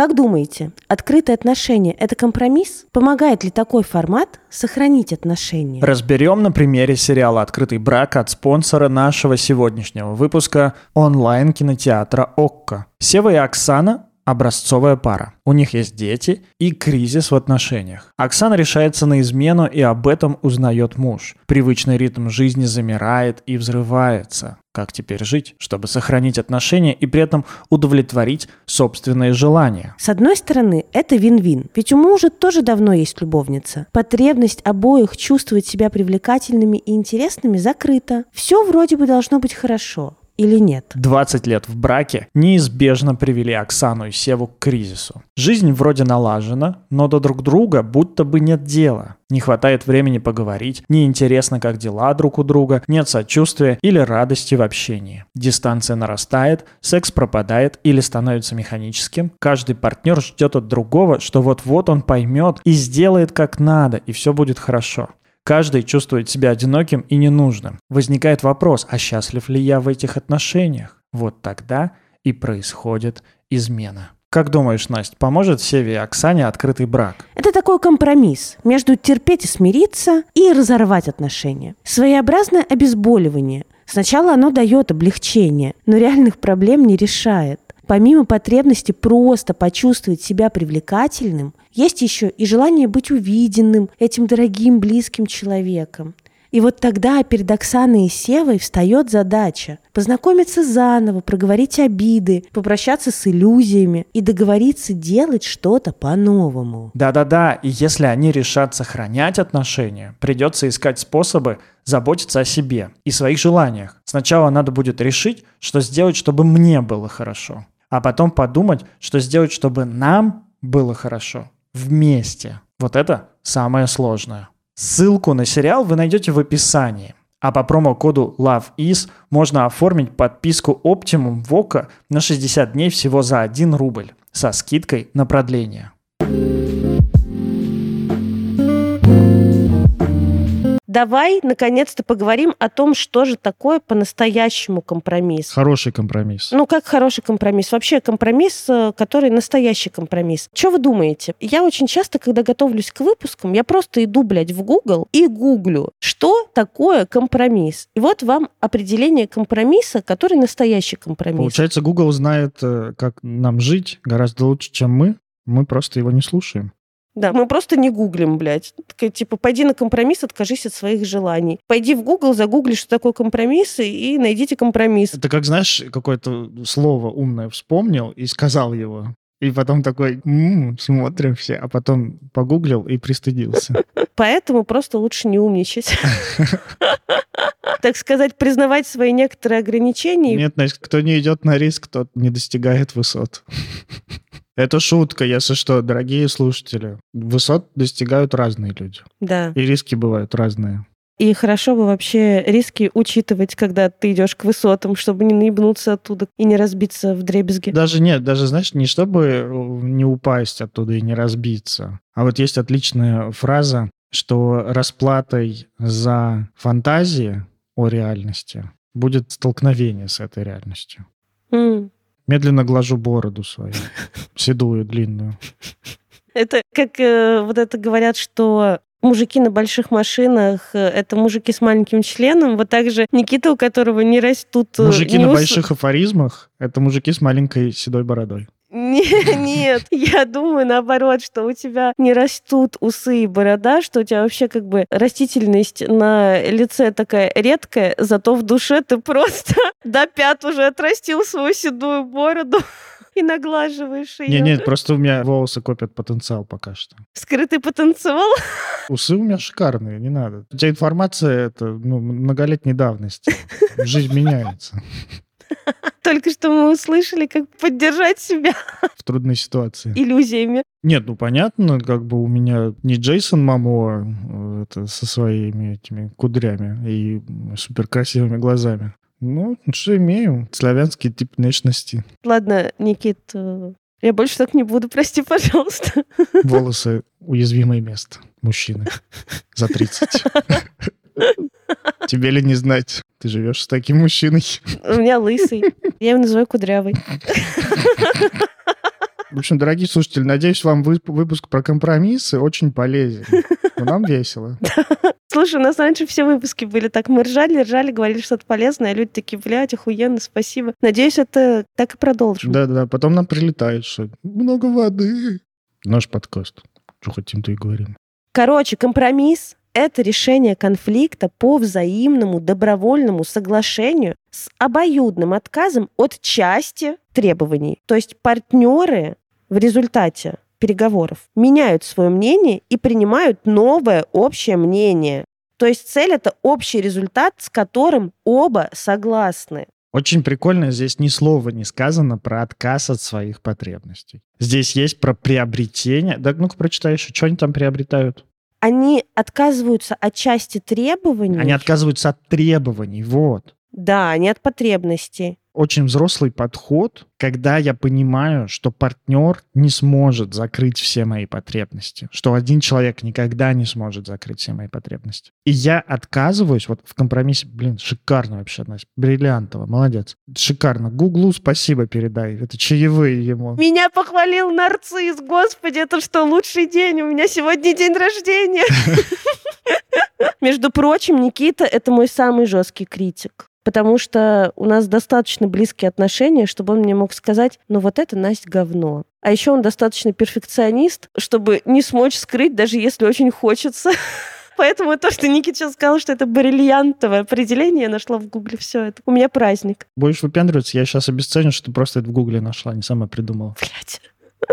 Как думаете, открытые отношения – это компромисс? Помогает ли такой формат сохранить отношения? Разберем на примере сериала «Открытый брак» от спонсора нашего сегодняшнего выпуска онлайн-кинотеатра «Окко». Сева и Оксана образцовая пара. У них есть дети и кризис в отношениях. Оксана решается на измену и об этом узнает муж. Привычный ритм жизни замирает и взрывается. Как теперь жить, чтобы сохранить отношения и при этом удовлетворить собственные желания? С одной стороны, это вин-вин. Ведь у мужа тоже давно есть любовница. Потребность обоих чувствовать себя привлекательными и интересными закрыта. Все вроде бы должно быть хорошо. Или нет? 20 лет в браке неизбежно привели Оксану и Севу к кризису. Жизнь вроде налажена, но до друг друга будто бы нет дела. Не хватает времени поговорить, неинтересно, как дела друг у друга, нет сочувствия или радости в общении. Дистанция нарастает, секс пропадает или становится механическим. Каждый партнер ждет от другого, что вот-вот он поймет и сделает как надо, и все будет хорошо. Каждый чувствует себя одиноким и ненужным. Возникает вопрос, а счастлив ли я в этих отношениях? Вот тогда и происходит измена. Как думаешь, Настя, поможет Севе и Оксане открытый брак? Это такой компромисс между терпеть и смириться и разорвать отношения. Своеобразное обезболивание. Сначала оно дает облегчение, но реальных проблем не решает. Помимо потребности просто почувствовать себя привлекательным, есть еще и желание быть увиденным этим дорогим, близким человеком. И вот тогда перед Оксаной и Севой встает задача познакомиться заново, проговорить обиды, попрощаться с иллюзиями и договориться делать что-то по-новому. Да-да-да, и если они решат сохранять отношения, придется искать способы заботиться о себе и своих желаниях. Сначала надо будет решить, что сделать, чтобы мне было хорошо, а потом подумать, что сделать, чтобы нам было хорошо вместе. Вот это самое сложное. Ссылку на сериал вы найдете в описании. А по промокоду LOVEIS можно оформить подписку Optimum Voca на 60 дней всего за 1 рубль со скидкой на продление. Давай, наконец-то, поговорим о том, что же такое по-настоящему компромисс. Хороший компромисс. Ну, как хороший компромисс? Вообще компромисс, э, который настоящий компромисс. Что вы думаете? Я очень часто, когда готовлюсь к выпускам, я просто иду, блядь, в Google и гуглю, что такое компромисс. И вот вам определение компромисса, который настоящий компромисс. Получается, Google знает, э, как нам жить гораздо лучше, чем мы. Мы просто его не слушаем. Да, мы просто не гуглим, блядь. Типа, пойди на компромисс, откажись от своих желаний. Пойди в Google, загугли, что такое компромисс, и найдите компромисс. Это как, знаешь, какое-то слово умное вспомнил и сказал его. И потом такой, м-м, смотрим все, а потом погуглил и пристыдился. Поэтому просто лучше не умничать. Так сказать, признавать свои некоторые ограничения. Нет, значит, кто не идет на риск, тот не достигает высот. Это шутка, если что, дорогие слушатели. Высот достигают разные люди. Да. И риски бывают разные. И хорошо бы вообще риски учитывать, когда ты идешь к высотам, чтобы не наебнуться оттуда и не разбиться в дребезги. Даже нет, даже, знаешь, не чтобы э, не упасть оттуда и не разбиться. А вот есть отличная фраза, что расплатой за фантазии о реальности будет столкновение с этой реальностью. Mm. Медленно глажу бороду свою, седую, длинную. Это как э, вот это говорят, что мужики на больших машинах э, это мужики с маленьким членом. Вот так же Никита, у которого не растут... Э, мужики на ус... больших афоризмах это мужики с маленькой седой бородой. Нет, я думаю наоборот, что у тебя не растут усы и борода, что у тебя вообще как бы растительность на лице такая редкая, зато в душе ты просто до пят уже отрастил свою седую бороду и наглаживаешь ее. Нет, нет, просто у меня волосы копят потенциал пока что. Скрытый потенциал? Усы у меня шикарные, не надо. У тебя информация это ну, многолетней давности. Жизнь меняется. Только что мы услышали, как поддержать себя. В трудной ситуации. Иллюзиями. Нет, ну понятно, как бы у меня не Джейсон Мамо э, это, со своими этими кудрями и суперкрасивыми глазами. Ну, что имею? Славянский тип внешности. Ладно, Никит, э, я больше так не буду, прости, пожалуйста. Волосы — уязвимое место мужчины за 30. Тебе ли не знать? Ты живешь с таким мужчиной. У меня лысый. Я его называю кудрявый. В общем, дорогие слушатели, надеюсь, вам выпуск про компромиссы очень полезен. Но нам весело. Слушай, у нас раньше все выпуски были так. Мы ржали, ржали, говорили что-то полезное, а люди такие, блядь, охуенно, спасибо. Надеюсь, это так и продолжим. Да-да, потом нам прилетает, что много воды. Наш подкаст. Что хотим, то и говорим. Короче, компромисс это решение конфликта по взаимному добровольному соглашению с обоюдным отказом от части требований. То есть партнеры в результате переговоров меняют свое мнение и принимают новое общее мнение. То есть цель это общий результат, с которым оба согласны. Очень прикольно, здесь ни слова не сказано про отказ от своих потребностей. Здесь есть про приобретение. Да, ну-ка прочитай еще, что они там приобретают? Они отказываются от части требований. Они отказываются от требований, вот. Да, не от потребностей очень взрослый подход, когда я понимаю, что партнер не сможет закрыть все мои потребности, что один человек никогда не сможет закрыть все мои потребности. И я отказываюсь, вот в компромиссе, блин, шикарно вообще, Настя, бриллиантово, молодец. Шикарно. Гуглу спасибо передай, это чаевые ему. Меня похвалил нарцисс, господи, это что, лучший день, у меня сегодня день рождения. Между прочим, Никита — это мой самый жесткий критик потому что у нас достаточно близкие отношения, чтобы он мне мог сказать, ну вот это Настя говно. А еще он достаточно перфекционист, чтобы не смочь скрыть, даже если очень хочется. Поэтому то, что Никит сейчас сказал, что это бриллиантовое определение, я нашла в Гугле все это. У меня праздник. Будешь выпендриваться, я сейчас обесценю, что ты просто это в Гугле нашла, не сама придумала. Блять.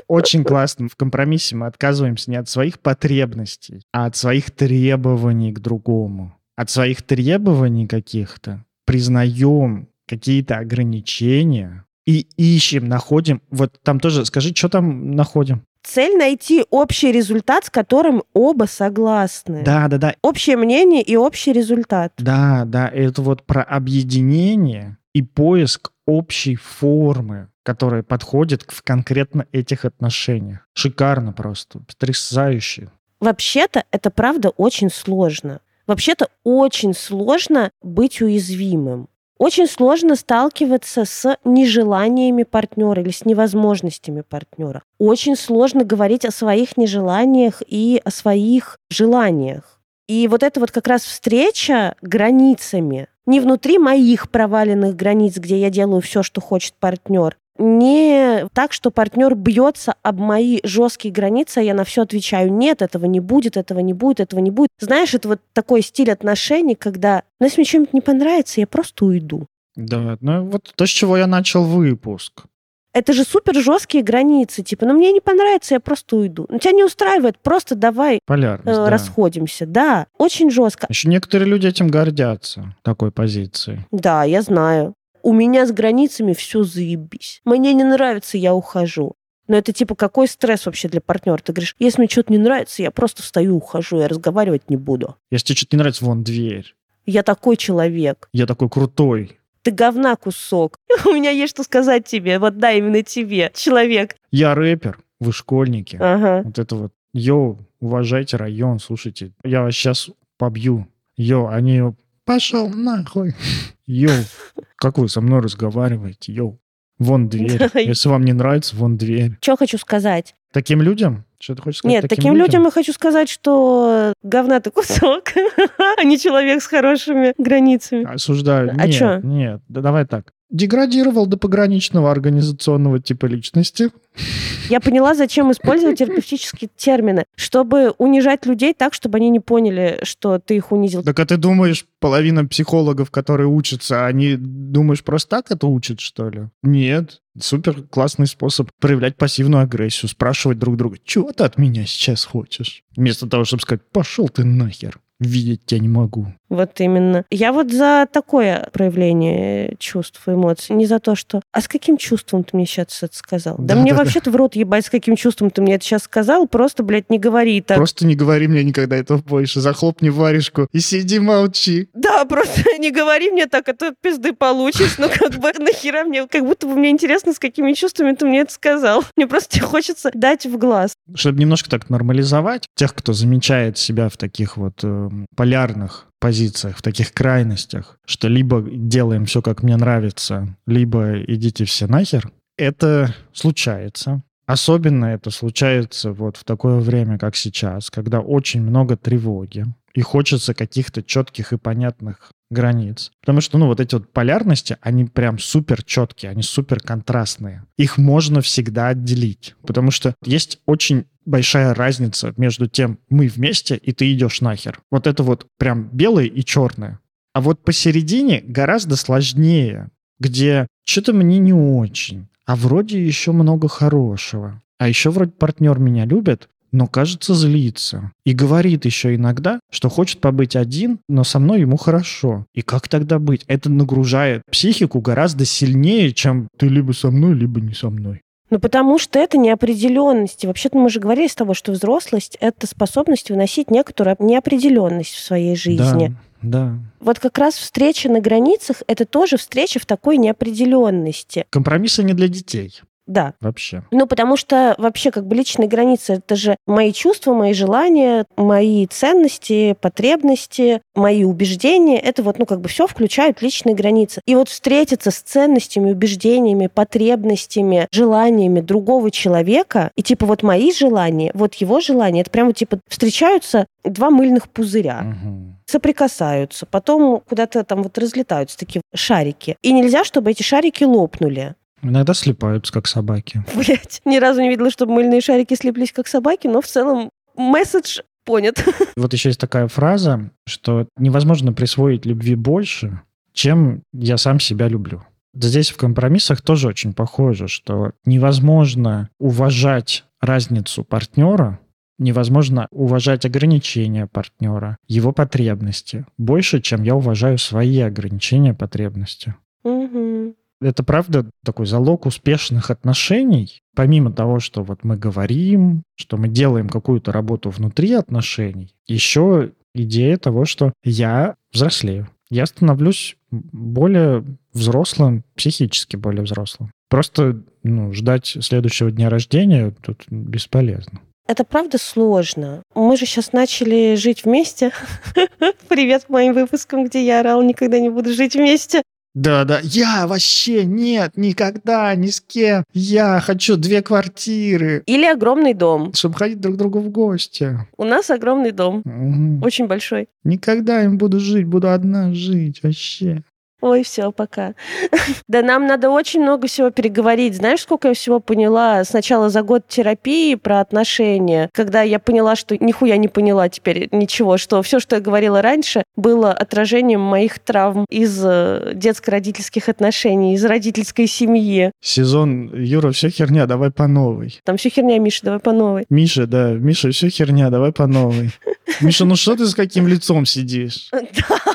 Очень классно. В компромиссе мы отказываемся не от своих потребностей, а от своих требований к другому. От своих требований каких-то признаем какие-то ограничения и ищем, находим. Вот там тоже, скажи, что там находим? Цель найти общий результат, с которым оба согласны. Да, да, да. Общее мнение и общий результат. Да, да. Это вот про объединение и поиск общей формы, которая подходит в конкретно этих отношениях. Шикарно просто, потрясающе. Вообще-то это правда очень сложно. Вообще-то очень сложно быть уязвимым. Очень сложно сталкиваться с нежеланиями партнера или с невозможностями партнера. Очень сложно говорить о своих нежеланиях и о своих желаниях. И вот эта вот как раз встреча границами, не внутри моих проваленных границ, где я делаю все, что хочет партнер, не так, что партнер бьется об мои жесткие границы, а я на все отвечаю, нет, этого не будет, этого не будет, этого не будет. Знаешь, это вот такой стиль отношений, когда, ну, если мне что-нибудь не понравится, я просто уйду. Да, ну вот то, с чего я начал выпуск. Это же супер жесткие границы, типа, ну мне не понравится, я просто уйду. Ну тебя не устраивает, просто давай э, да. расходимся. Да, очень жестко. Еще некоторые люди этим гордятся, такой позицией. Да, я знаю у меня с границами все заебись. Мне не нравится, я ухожу. Но это типа какой стресс вообще для партнера? Ты говоришь, если мне что-то не нравится, я просто встаю, ухожу, я разговаривать не буду. Если тебе что-то не нравится, вон дверь. Я такой человек. Я такой крутой. Ты говна кусок. У меня есть что сказать тебе. Вот да, именно тебе, человек. Я рэпер, вы школьники. Ага. Вот это вот. Йоу, уважайте район, слушайте. Я вас сейчас побью. Йоу, а не пошел нахуй. Йоу, как вы со мной разговариваете? Йоу. Вон дверь. Если вам не нравится, вон дверь. Что хочу сказать? Таким людям? Что ты хочешь сказать? Нет, таким, таким людям? людям я хочу сказать, что говна ты кусок, а не человек с хорошими границами. Осуждаю. А что? Нет, да давай так деградировал до пограничного организационного типа личности. Я поняла, зачем использовать терапевтические термины. Чтобы унижать людей так, чтобы они не поняли, что ты их унизил. Так а ты думаешь, половина психологов, которые учатся, они, думаешь, просто так это учат, что ли? Нет. Супер классный способ проявлять пассивную агрессию, спрашивать друг друга, чего ты от меня сейчас хочешь? Вместо того, чтобы сказать, пошел ты нахер видеть тебя не могу. Вот именно. Я вот за такое проявление чувств и эмоций, не за то, что... А с каким чувством ты мне сейчас это сказал? Да, да мне да, вообще-то да. в рот ебать, с каким чувством ты мне это сейчас сказал, просто, блядь, не говори так. Просто не говори мне никогда этого больше, захлопни варежку и сиди молчи. Да, просто не говори мне так, а то пизды получишь, ну как бы нахера мне, как будто бы мне интересно, с какими чувствами ты мне это сказал. Мне просто хочется дать в глаз. Чтобы немножко так нормализовать тех, кто замечает себя в таких вот э, полярных позициях, в таких крайностях, что либо делаем все, как мне нравится, либо идите все нахер, это случается. Особенно это случается вот в такое время, как сейчас, когда очень много тревоги, и хочется каких-то четких и понятных границ. Потому что, ну, вот эти вот полярности, они прям супер четкие, они супер контрастные. Их можно всегда отделить. Потому что есть очень большая разница между тем, мы вместе, и ты идешь нахер. Вот это вот прям белое и черное. А вот посередине гораздо сложнее, где что-то мне не очень, а вроде еще много хорошего. А еще вроде партнер меня любит, но, кажется, злится. И говорит еще иногда, что хочет побыть один, но со мной ему хорошо. И как тогда быть? Это нагружает психику гораздо сильнее, чем ты либо со мной, либо не со мной. Ну, потому что это неопределенность. Вообще-то мы же говорили с тобой, что взрослость — это способность выносить некоторую неопределенность в своей жизни. Да, да. Вот как раз встреча на границах — это тоже встреча в такой неопределенности. Компромиссы не для детей. Да. Вообще. Ну, потому что вообще как бы личные границы — это же мои чувства, мои желания, мои ценности, потребности, мои убеждения. Это вот, ну, как бы все включают личные границы. И вот встретиться с ценностями, убеждениями, потребностями, желаниями другого человека, и типа вот мои желания, вот его желания, это прямо типа встречаются два мыльных пузыря. Угу соприкасаются, потом куда-то там вот разлетаются такие шарики. И нельзя, чтобы эти шарики лопнули. Иногда слипаются, как собаки. Блять, ни разу не видела, чтобы мыльные шарики слиплись, как собаки, но в целом месседж понят. Вот еще есть такая фраза, что невозможно присвоить любви больше, чем я сам себя люблю. Здесь в компромиссах тоже очень похоже, что невозможно уважать разницу партнера, невозможно уважать ограничения партнера, его потребности больше, чем я уважаю свои ограничения, потребности. Это правда такой залог успешных отношений. Помимо того, что вот мы говорим, что мы делаем какую-то работу внутри отношений, еще идея того, что я взрослею. Я становлюсь более взрослым, психически более взрослым. Просто ну, ждать следующего дня рождения тут бесполезно. Это правда сложно. Мы же сейчас начали жить вместе. Привет моим выпускам, где я орал, никогда не буду жить вместе. Да, да. Я вообще нет, никогда, ни с кем. Я хочу две квартиры. Или огромный дом. Чтобы ходить друг к другу в гости. У нас огромный дом. Угу. Очень большой. Никогда им буду жить, буду одна жить вообще. Ой, все, пока. да нам надо очень много всего переговорить. Знаешь, сколько я всего поняла сначала за год терапии про отношения, когда я поняла, что нихуя не поняла теперь ничего, что все, что я говорила раньше, было отражением моих травм из э, детско-родительских отношений, из родительской семьи. Сезон Юра, все херня, давай по новой. Там все херня, Миша, давай по новой. Миша, да, Миша, все херня, давай по новой. Миша, ну что ты с каким лицом сидишь?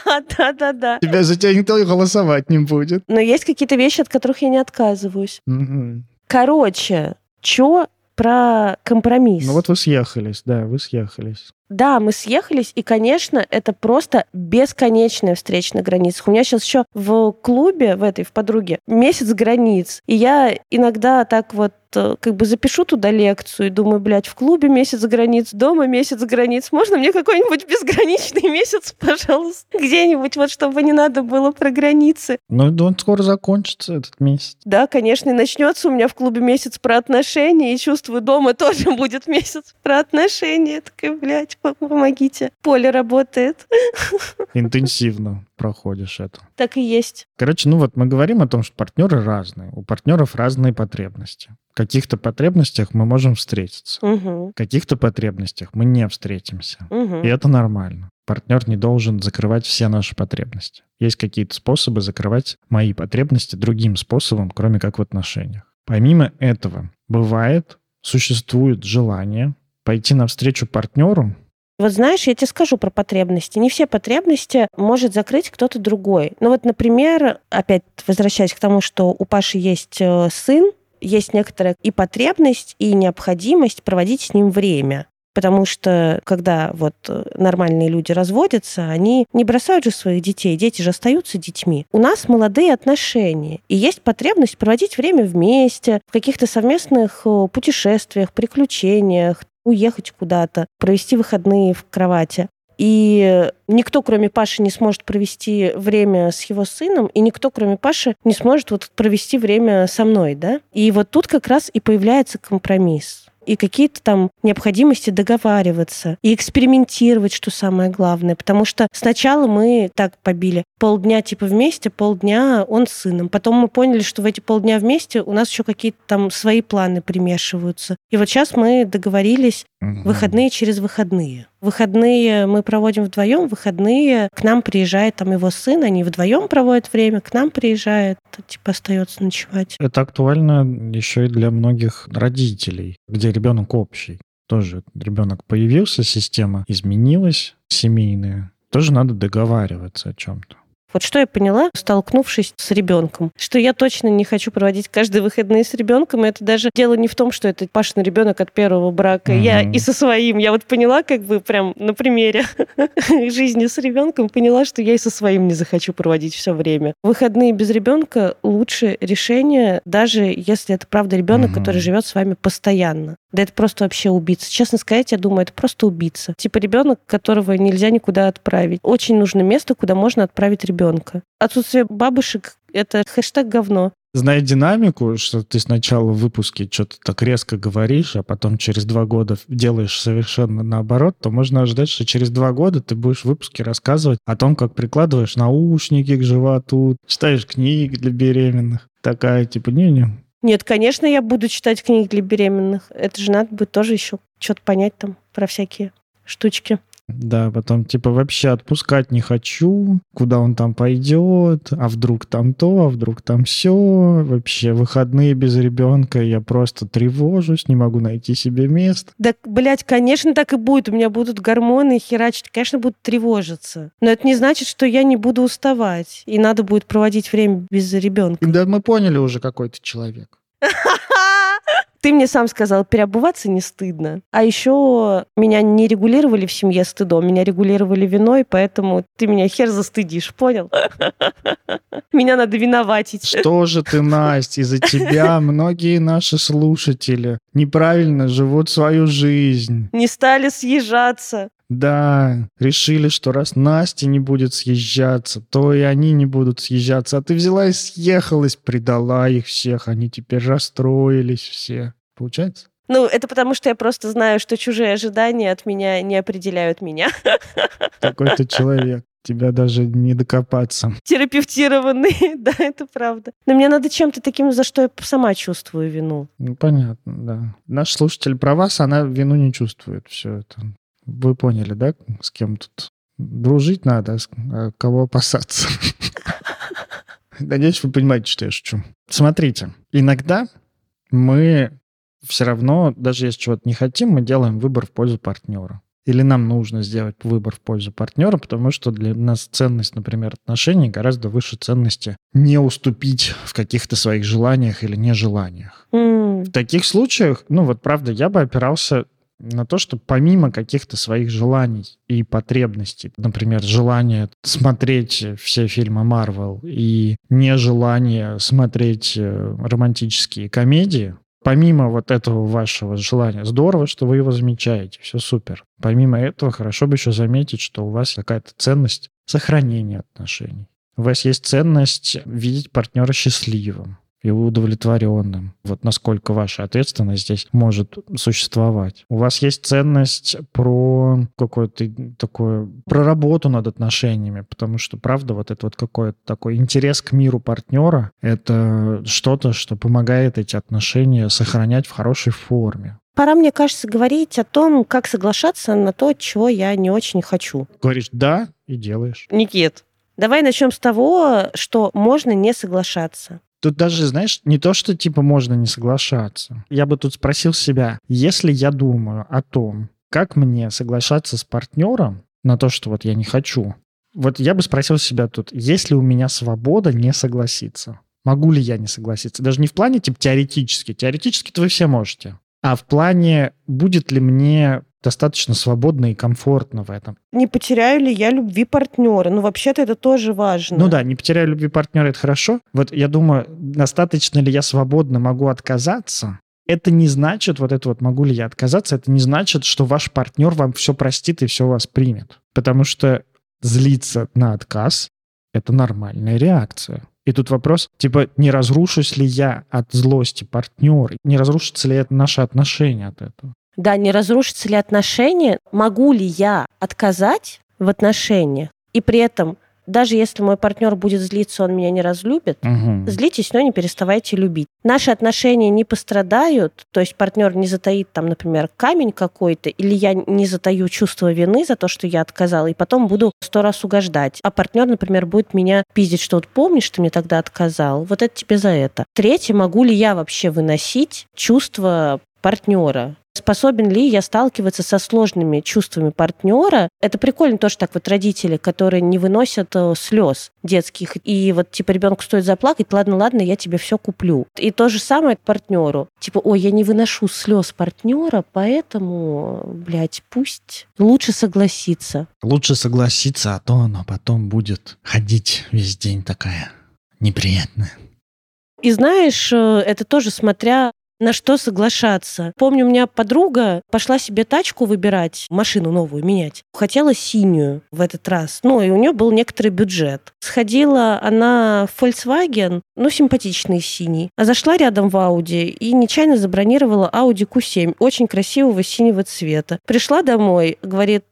Да, да, да, да. Тебя за тебя никто голосовать не будет. Но есть какие-то вещи, от которых я не отказываюсь. Угу. Короче, что про компромисс? Ну вот вы съехались, да, вы съехались. Да, мы съехались, и, конечно, это просто бесконечная встреча на границах. У меня сейчас еще в клубе, в этой, в подруге, месяц границ. И я иногда так вот Э, как бы запишу туда лекцию и думаю, блядь, в клубе месяц границ, дома месяц границ. Можно мне какой-нибудь безграничный месяц, пожалуйста, где-нибудь, вот чтобы не надо было про границы. Ну, он скоро закончится, этот месяц. Да, конечно, и начнется у меня в клубе месяц про отношения, и чувствую, дома тоже будет месяц про отношения. Я такая, блядь, помогите. Поле работает. Интенсивно проходишь это. Так и есть. Короче, ну вот мы говорим о том, что партнеры разные. У партнеров разные потребности. В каких-то потребностях мы можем встретиться. Угу. В каких-то потребностях мы не встретимся. Угу. И это нормально. Партнер не должен закрывать все наши потребности. Есть какие-то способы закрывать мои потребности другим способом, кроме как в отношениях. Помимо этого, бывает, существует желание пойти навстречу партнеру вот знаешь, я тебе скажу про потребности. Не все потребности может закрыть кто-то другой. Ну вот, например, опять возвращаясь к тому, что у Паши есть э, сын, есть некоторая и потребность, и необходимость проводить с ним время. Потому что когда вот э, нормальные люди разводятся, они не бросают же своих детей, дети же остаются детьми. У нас молодые отношения, и есть потребность проводить время вместе, в каких-то совместных э, путешествиях, приключениях, уехать куда-то, провести выходные в кровати. И никто, кроме Паши, не сможет провести время с его сыном, и никто, кроме Паши, не сможет вот провести время со мной, да? И вот тут как раз и появляется компромисс и какие-то там необходимости договариваться и экспериментировать, что самое главное. Потому что сначала мы так побили полдня типа вместе, полдня он с сыном. Потом мы поняли, что в эти полдня вместе у нас еще какие-то там свои планы примешиваются. И вот сейчас мы договорились выходные через выходные. Выходные мы проводим вдвоем, выходные к нам приезжает там его сын, они вдвоем проводят время, к нам приезжает, типа остается ночевать. Это актуально еще и для многих родителей, где ребенок общий. Тоже ребенок появился, система изменилась, семейная. Тоже надо договариваться о чем-то. Вот что я поняла, столкнувшись с ребенком, что я точно не хочу проводить каждые выходные с ребенком. И это даже дело не в том, что это Пашин ребенок от первого брака. Mm-hmm. Я и со своим. Я вот поняла, как бы прям на примере жизни с ребенком, поняла, что я и со своим не захочу проводить все время. Выходные без ребенка лучше решение, даже если это правда ребенок, mm-hmm. который живет с вами постоянно. Да это просто вообще убийца. Честно сказать, я думаю, это просто убийца. Типа ребенок, которого нельзя никуда отправить. Очень нужно место, куда можно отправить ребенка. Отсутствие бабушек — это хэштег говно. Зная динамику, что ты сначала в выпуске что-то так резко говоришь, а потом через два года делаешь совершенно наоборот, то можно ожидать, что через два года ты будешь в выпуске рассказывать о том, как прикладываешь наушники к животу, читаешь книги для беременных. Такая, типа, не-не, нет, конечно, я буду читать книги для беременных. Это же надо будет тоже еще что-то понять там про всякие штучки. Да, потом типа вообще отпускать не хочу, куда он там пойдет, а вдруг там то, а вдруг там все. Вообще выходные без ребенка, я просто тревожусь, не могу найти себе место. Да, блядь, конечно, так и будет. У меня будут гормоны херачить, конечно, будут тревожиться. Но это не значит, что я не буду уставать. И надо будет проводить время без ребенка. Да, мы поняли уже, какой ты человек. Ты мне сам сказал, переобуваться не стыдно. А еще меня не регулировали в семье стыдом, меня регулировали виной, поэтому ты меня хер застыдишь, понял? Меня надо виноватить. Что же ты, Настя, из-за тебя многие наши слушатели неправильно живут свою жизнь. Не стали съезжаться. Да, решили, что раз Настя не будет съезжаться, то и они не будут съезжаться. А ты взяла и съехалась, предала их всех. Они теперь расстроились все. Получается? Ну, это потому, что я просто знаю, что чужие ожидания от меня не определяют меня. Такой ты человек. Тебя даже не докопаться. Терапевтированный, да, это правда. Но мне надо чем-то таким, за что я сама чувствую вину. Ну, понятно, да. Наш слушатель про вас, она вину не чувствует. Все это. Вы поняли, да, с кем тут дружить надо, а кого опасаться. Надеюсь, вы понимаете, что я шучу. Смотрите, иногда мы все равно, даже если чего-то не хотим, мы делаем выбор в пользу партнера. Или нам нужно сделать выбор в пользу партнера, потому что для нас ценность, например, отношений гораздо выше ценности не уступить в каких-то своих желаниях или нежеланиях. Mm. В таких случаях, ну вот правда, я бы опирался на то, что помимо каких-то своих желаний и потребностей, например, желание смотреть все фильмы Марвел и нежелание смотреть э, романтические комедии, помимо вот этого вашего желания, здорово, что вы его замечаете, все супер. Помимо этого, хорошо бы еще заметить, что у вас какая-то ценность сохранения отношений. У вас есть ценность видеть партнера счастливым и удовлетворенным. Вот насколько ваша ответственность здесь может существовать. У вас есть ценность про какое-то такое, про работу над отношениями, потому что, правда, вот это вот какой-то такой интерес к миру партнера, это что-то, что помогает эти отношения сохранять в хорошей форме. Пора, мне кажется, говорить о том, как соглашаться на то, чего я не очень хочу. Говоришь «да» и делаешь. Никит, давай начнем с того, что можно не соглашаться. Тут даже, знаешь, не то, что типа можно не соглашаться. Я бы тут спросил себя, если я думаю о том, как мне соглашаться с партнером на то, что вот я не хочу, вот я бы спросил себя тут, есть ли у меня свобода не согласиться? Могу ли я не согласиться? Даже не в плане типа теоретически. Теоретически-то вы все можете. А в плане, будет ли мне достаточно свободно и комфортно в этом. Не потеряю ли я любви партнера? Ну, вообще-то это тоже важно. Ну да, не потеряю любви партнера, это хорошо. Вот я думаю, достаточно ли я свободно могу отказаться? Это не значит, вот это вот могу ли я отказаться, это не значит, что ваш партнер вам все простит и все вас примет. Потому что злиться на отказ — это нормальная реакция. И тут вопрос, типа, не разрушусь ли я от злости партнера, не разрушится ли это наши отношения от этого? Да, не разрушатся ли отношения, могу ли я отказать в отношениях, и при этом даже если мой партнер будет злиться, он меня не разлюбит, угу. злитесь, но не переставайте любить. Наши отношения не пострадают, то есть партнер не затаит там, например, камень какой-то, или я не затаю чувство вины за то, что я отказала, и потом буду сто раз угождать. А партнер, например, будет меня пиздить, что вот помнишь, ты мне тогда отказал, вот это тебе за это. Третье, могу ли я вообще выносить чувство партнера. Способен ли я сталкиваться со сложными чувствами партнера. Это прикольно тоже так вот родители, которые не выносят э, слез детских. И вот типа ребенку стоит заплакать, ладно, ладно, я тебе все куплю. И то же самое к партнеру. Типа, ой, я не выношу слез партнера, поэтому, блядь, пусть лучше согласиться. Лучше согласиться, а то она потом будет ходить весь день такая неприятная. И знаешь, э, это тоже смотря на что соглашаться. Помню, у меня подруга пошла себе тачку выбирать, машину новую менять. Хотела синюю в этот раз. Ну, и у нее был некоторый бюджет. Сходила она в Volkswagen, ну, симпатичный синий. А зашла рядом в Audi и нечаянно забронировала Audi Q7, очень красивого синего цвета. Пришла домой, говорит,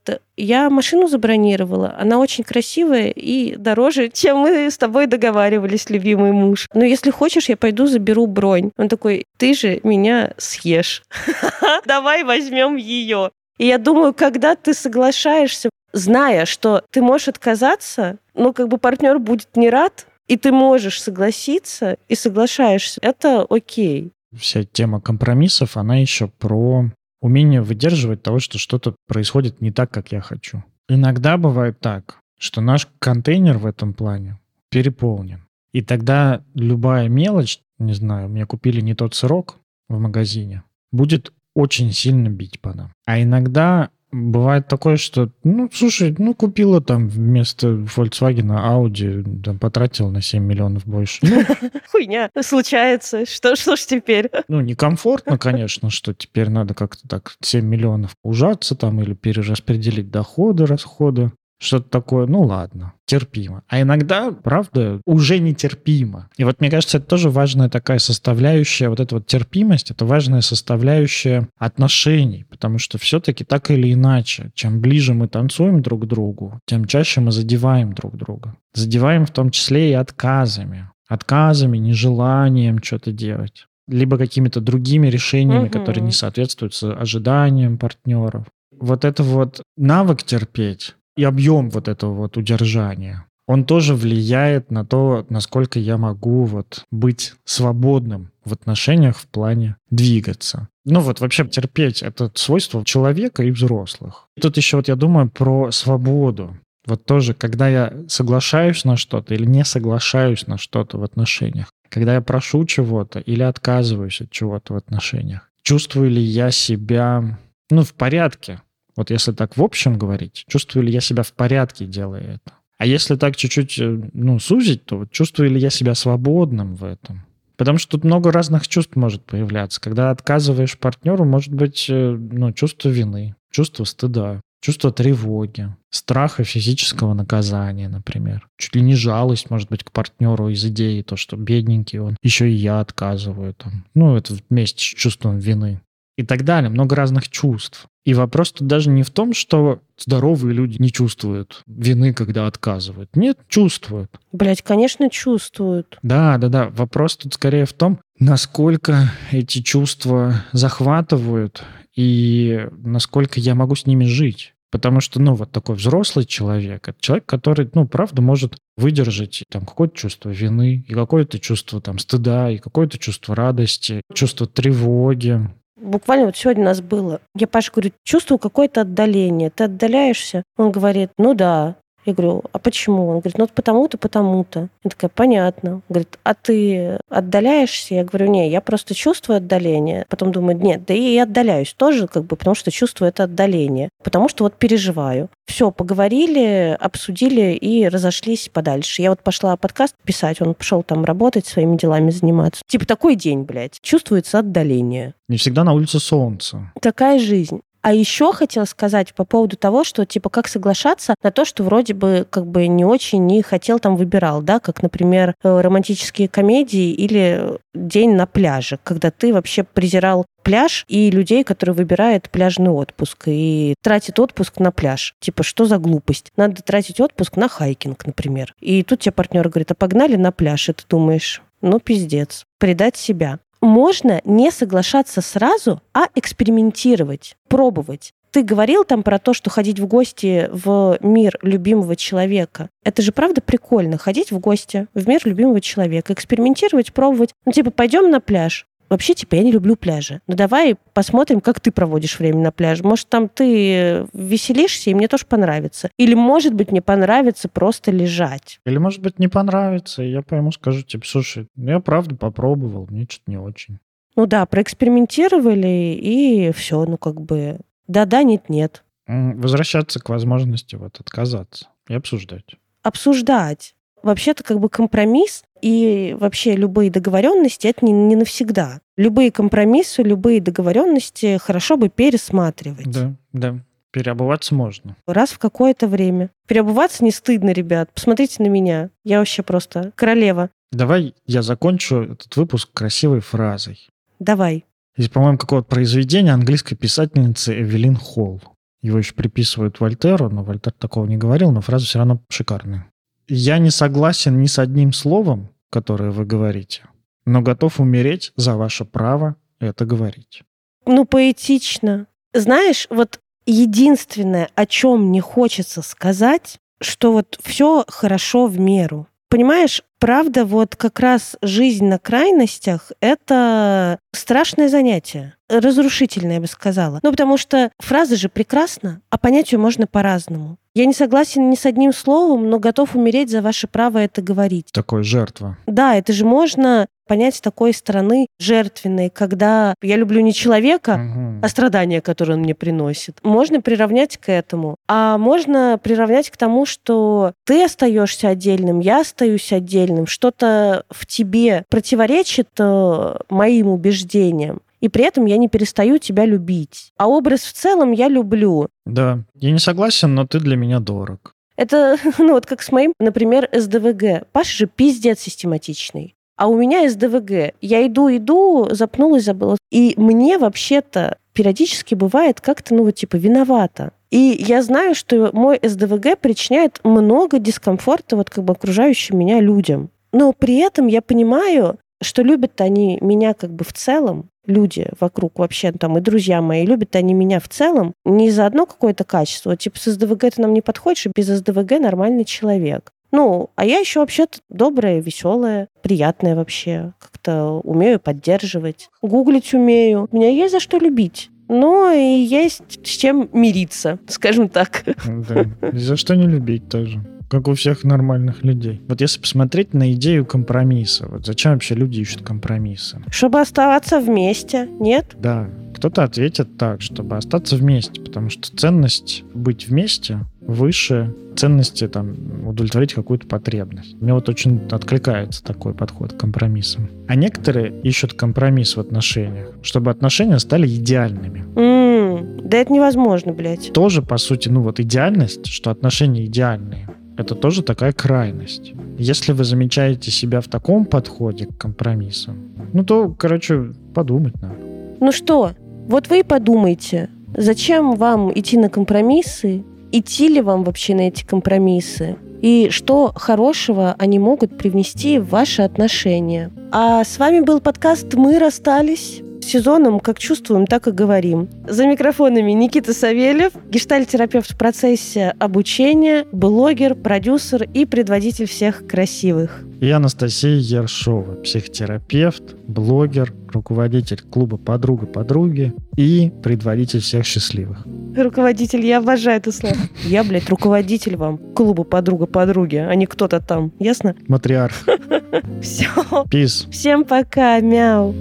я машину забронировала. Она очень красивая и дороже, чем мы с тобой договаривались, любимый муж. Но если хочешь, я пойду заберу бронь. Он такой, ты же меня съешь. Давай возьмем ее. И я думаю, когда ты соглашаешься, зная, что ты можешь отказаться, но как бы партнер будет не рад, и ты можешь согласиться и соглашаешься, это окей. Вся тема компромиссов, она еще про умение выдерживать того, что что-то происходит не так, как я хочу. Иногда бывает так, что наш контейнер в этом плане переполнен. И тогда любая мелочь, не знаю, мне купили не тот сырок в магазине, будет очень сильно бить по нам. А иногда бывает такое, что, ну, слушай, ну, купила там вместо Volkswagen Audi, там, потратила на 7 миллионов больше. Ну, Хуйня, случается. Что, что ж теперь? Ну, некомфортно, конечно, что теперь надо как-то так 7 миллионов ужаться там или перераспределить доходы, расходы что-то такое, ну ладно, терпимо. А иногда, правда, уже нетерпимо. И вот мне кажется, это тоже важная такая составляющая, вот эта вот терпимость, это важная составляющая отношений, потому что все-таки так или иначе, чем ближе мы танцуем друг к другу, тем чаще мы задеваем друг друга. Задеваем в том числе и отказами. Отказами, нежеланием что-то делать либо какими-то другими решениями, угу. которые не соответствуют ожиданиям партнеров. Вот это вот навык терпеть, и объем вот этого вот удержания, он тоже влияет на то, насколько я могу вот быть свободным в отношениях в плане двигаться. Ну вот вообще терпеть — это свойство человека и взрослых. Тут еще вот я думаю про свободу. Вот тоже, когда я соглашаюсь на что-то или не соглашаюсь на что-то в отношениях, когда я прошу чего-то или отказываюсь от чего-то в отношениях, чувствую ли я себя, ну, в порядке, вот если так в общем говорить, чувствую ли я себя в порядке, делая это? А если так чуть-чуть, э, ну, сузить, то вот чувствую ли я себя свободным в этом? Потому что тут много разных чувств может появляться. Когда отказываешь партнеру, может быть, э, ну, чувство вины, чувство стыда, чувство тревоги, страха физического наказания, например. Чуть ли не жалость, может быть, к партнеру из идеи, то, что бедненький он, еще и я отказываю. Там. Ну, это вместе с чувством вины и так далее. Много разных чувств. И вопрос тут даже не в том, что здоровые люди не чувствуют вины, когда отказывают. Нет, чувствуют. Блять, конечно, чувствуют. Да, да, да. Вопрос тут скорее в том, насколько эти чувства захватывают и насколько я могу с ними жить. Потому что, ну, вот такой взрослый человек, это человек, который, ну, правда, может выдержать там какое-то чувство вины, и какое-то чувство там стыда, и какое-то чувство радости, чувство тревоги, Буквально вот сегодня у нас было. Я Паша говорю, чувствую какое-то отдаление. Ты отдаляешься? Он говорит, ну да. Я говорю, а почему? Он говорит, ну вот потому-то, потому-то. Я такая, понятно. Он говорит, а ты отдаляешься? Я говорю, не, я просто чувствую отдаление. Потом думаю, нет, да и отдаляюсь тоже, как бы, потому что чувствую это отдаление. Потому что вот переживаю. Все, поговорили, обсудили и разошлись подальше. Я вот пошла подкаст писать, он пошел там работать, своими делами заниматься. Типа такой день, блядь. Чувствуется отдаление. Не всегда на улице солнце. Такая жизнь. А еще хотела сказать по поводу того, что типа как соглашаться на то, что вроде бы как бы не очень не хотел там выбирал, да, как, например, э, романтические комедии или день на пляже, когда ты вообще презирал пляж и людей, которые выбирают пляжный отпуск и тратят отпуск на пляж. Типа, что за глупость? Надо тратить отпуск на хайкинг, например. И тут тебе партнер говорит, а погнали на пляж, и ты думаешь, ну, пиздец, предать себя можно не соглашаться сразу, а экспериментировать, пробовать. Ты говорил там про то, что ходить в гости в мир любимого человека. Это же правда прикольно, ходить в гости в мир любимого человека, экспериментировать, пробовать. Ну, типа, пойдем на пляж. Вообще, типа, я не люблю пляжи. Ну, давай посмотрим, как ты проводишь время на пляже. Может, там ты веселишься, и мне тоже понравится. Или, может быть, мне понравится просто лежать. Или, может быть, не понравится, и я пойму, скажу тебе, слушай, ну, я правда попробовал, мне что-то не очень. Ну да, проэкспериментировали, и все, ну как бы да-да, нет-нет. Возвращаться к возможности вот отказаться и обсуждать. Обсуждать. Вообще-то как бы компромисс и вообще любые договоренности это не, не навсегда. Любые компромиссы, любые договоренности хорошо бы пересматривать. Да, да. Переобуваться можно. Раз в какое-то время. Переобуваться не стыдно, ребят. Посмотрите на меня. Я вообще просто королева. Давай я закончу этот выпуск красивой фразой. Давай. Есть, по-моему, какого-то произведения английской писательницы Эвелин Холл. Его еще приписывают Вольтеру, но Вольтер такого не говорил, но фраза все равно шикарная. «Я не согласен ни с одним словом, которое вы говорите, но готов умереть за ваше право это говорить». Ну, поэтично. Знаешь, вот единственное, о чем не хочется сказать, что вот все хорошо в меру. Понимаешь, правда, вот как раз жизнь на крайностях — это страшное занятие. Разрушительное, я бы сказала. Ну, потому что фраза же прекрасна, а понять ее можно по-разному. Я не согласен ни с одним словом, но готов умереть за ваше право это говорить. Такой жертва. Да, это же можно понять с такой стороны жертвенной, когда я люблю не человека, угу. а страдания, которые он мне приносит. Можно приравнять к этому. А можно приравнять к тому, что ты остаешься отдельным, я остаюсь отдельным, что-то в тебе противоречит э, моим убеждениям и при этом я не перестаю тебя любить. А образ в целом я люблю. Да, я не согласен, но ты для меня дорог. Это, ну вот как с моим, например, СДВГ. Паша же пиздец систематичный а у меня СДВГ. Я иду, иду, запнулась, забыла. И мне вообще-то периодически бывает как-то, ну вот типа, виновата. И я знаю, что мой СДВГ причиняет много дискомфорта вот как бы окружающим меня людям. Но при этом я понимаю, что любят они меня как бы в целом, люди вокруг вообще там и друзья мои, любят они меня в целом не за одно какое-то качество. Типа с СДВГ ты нам не подходишь, и без СДВГ нормальный человек. Ну, а я еще вообще-то добрая, веселая, приятная вообще. Как-то умею поддерживать. Гуглить умею. Меня есть за что любить. Но и есть с чем мириться, скажем так. Да, за что не любить тоже как у всех нормальных людей. Вот если посмотреть на идею компромисса, вот зачем вообще люди ищут компромиссы? Чтобы оставаться вместе, нет? Да, кто-то ответит так, чтобы остаться вместе, потому что ценность быть вместе выше ценности там удовлетворить какую-то потребность. Мне вот очень откликается такой подход к компромиссам. А некоторые ищут компромисс в отношениях, чтобы отношения стали идеальными. Mm, да это невозможно, блядь. Тоже, по сути, ну вот идеальность, что отношения идеальные это тоже такая крайность. Если вы замечаете себя в таком подходе к компромиссам, ну то, короче, подумать надо. Ну что, вот вы и подумайте, зачем вам идти на компромиссы, идти ли вам вообще на эти компромиссы, и что хорошего они могут привнести в ваши отношения. А с вами был подкаст «Мы расстались» сезоном как чувствуем, так и говорим. За микрофонами Никита Савельев, гештальтерапевт в процессе обучения, блогер, продюсер и предводитель всех красивых. И Анастасия Ершова, психотерапевт, блогер, руководитель клуба «Подруга подруги» и предводитель всех счастливых. Руководитель, я обожаю это слово. Я, блядь, руководитель вам клуба «Подруга подруги», а не кто-то там. Ясно? Матриарх. Все. Пиз. Всем пока, мяу.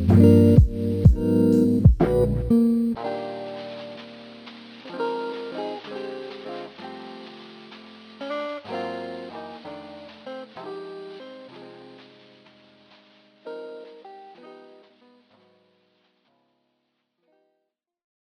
Thank you.